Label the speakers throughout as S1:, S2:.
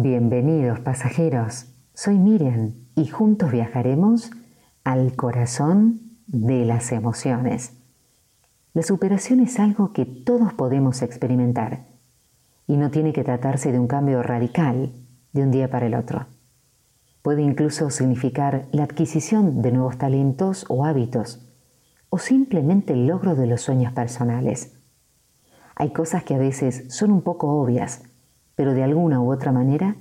S1: Bienvenidos pasajeros, soy Miriam y juntos viajaremos al corazón de las emociones. La superación es algo que todos podemos experimentar y no tiene que tratarse de un cambio radical de un día para el otro. Puede incluso significar la adquisición de nuevos talentos o hábitos o simplemente el logro de los sueños personales. Hay cosas que a veces son un poco obvias, pero de alguna u otra manera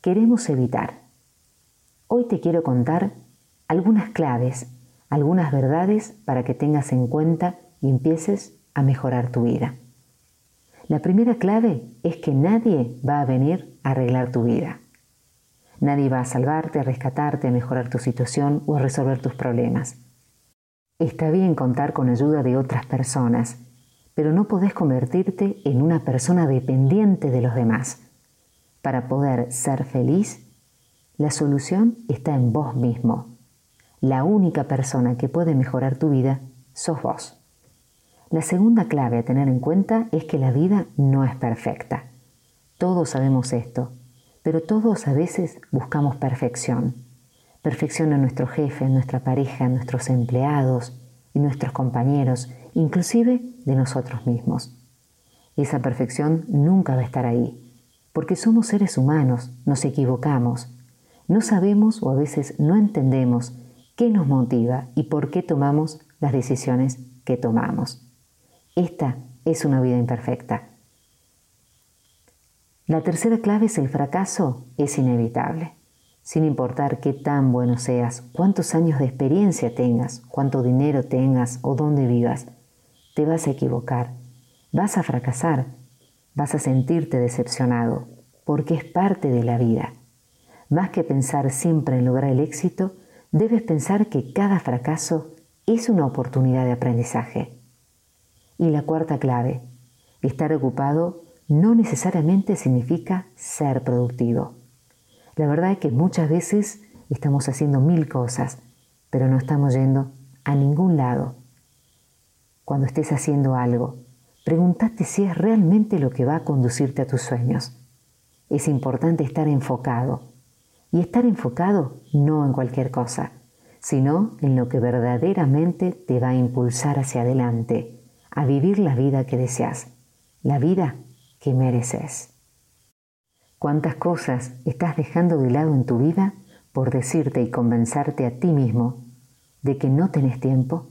S1: queremos evitar. Hoy te quiero contar algunas claves, algunas verdades para que tengas en cuenta y empieces a mejorar tu vida. La primera clave es que nadie va a venir a arreglar tu vida. Nadie va a salvarte, a rescatarte, a mejorar tu situación o a resolver tus problemas. Está bien contar con ayuda de otras personas, pero no podés convertirte en una persona dependiente de los demás. Para poder ser feliz, la solución está en vos mismo. La única persona que puede mejorar tu vida sos vos. La segunda clave a tener en cuenta es que la vida no es perfecta. Todos sabemos esto, pero todos a veces buscamos perfección. Perfección en nuestro jefe, nuestra pareja, nuestros empleados, nuestros compañeros, inclusive de nosotros mismos. Esa perfección nunca va a estar ahí, porque somos seres humanos, nos equivocamos, no sabemos o a veces no entendemos qué nos motiva y por qué tomamos las decisiones que tomamos. Esta es una vida imperfecta. La tercera clave es el fracaso es inevitable. Sin importar qué tan bueno seas, cuántos años de experiencia tengas, cuánto dinero tengas o dónde vivas, te vas a equivocar, vas a fracasar, vas a sentirte decepcionado, porque es parte de la vida. Más que pensar siempre en lograr el éxito, debes pensar que cada fracaso es una oportunidad de aprendizaje. Y la cuarta clave, estar ocupado no necesariamente significa ser productivo. La verdad es que muchas veces estamos haciendo mil cosas, pero no estamos yendo a ningún lado. Cuando estés haciendo algo, pregúntate si es realmente lo que va a conducirte a tus sueños. Es importante estar enfocado. Y estar enfocado no en cualquier cosa, sino en lo que verdaderamente te va a impulsar hacia adelante a vivir la vida que deseas, la vida que mereces. ¿Cuántas cosas estás dejando de lado en tu vida por decirte y convencerte a ti mismo de que no tenés tiempo?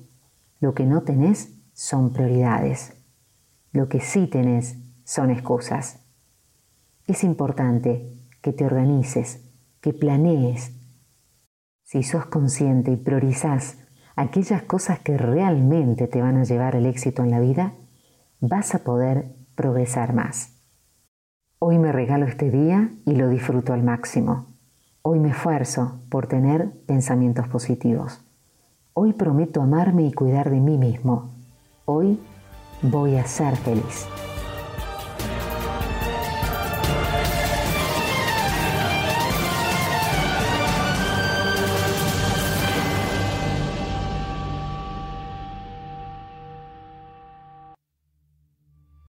S1: Lo que no tenés son prioridades. Lo que sí tenés son excusas. Es importante que te organices, que planees. Si sos consciente y priorizás aquellas cosas que realmente te van a llevar al éxito en la vida, vas a poder progresar más. Hoy me regalo este día y lo disfruto al máximo. Hoy me esfuerzo por tener pensamientos positivos. Hoy prometo amarme y cuidar de mí mismo. Hoy voy a ser feliz.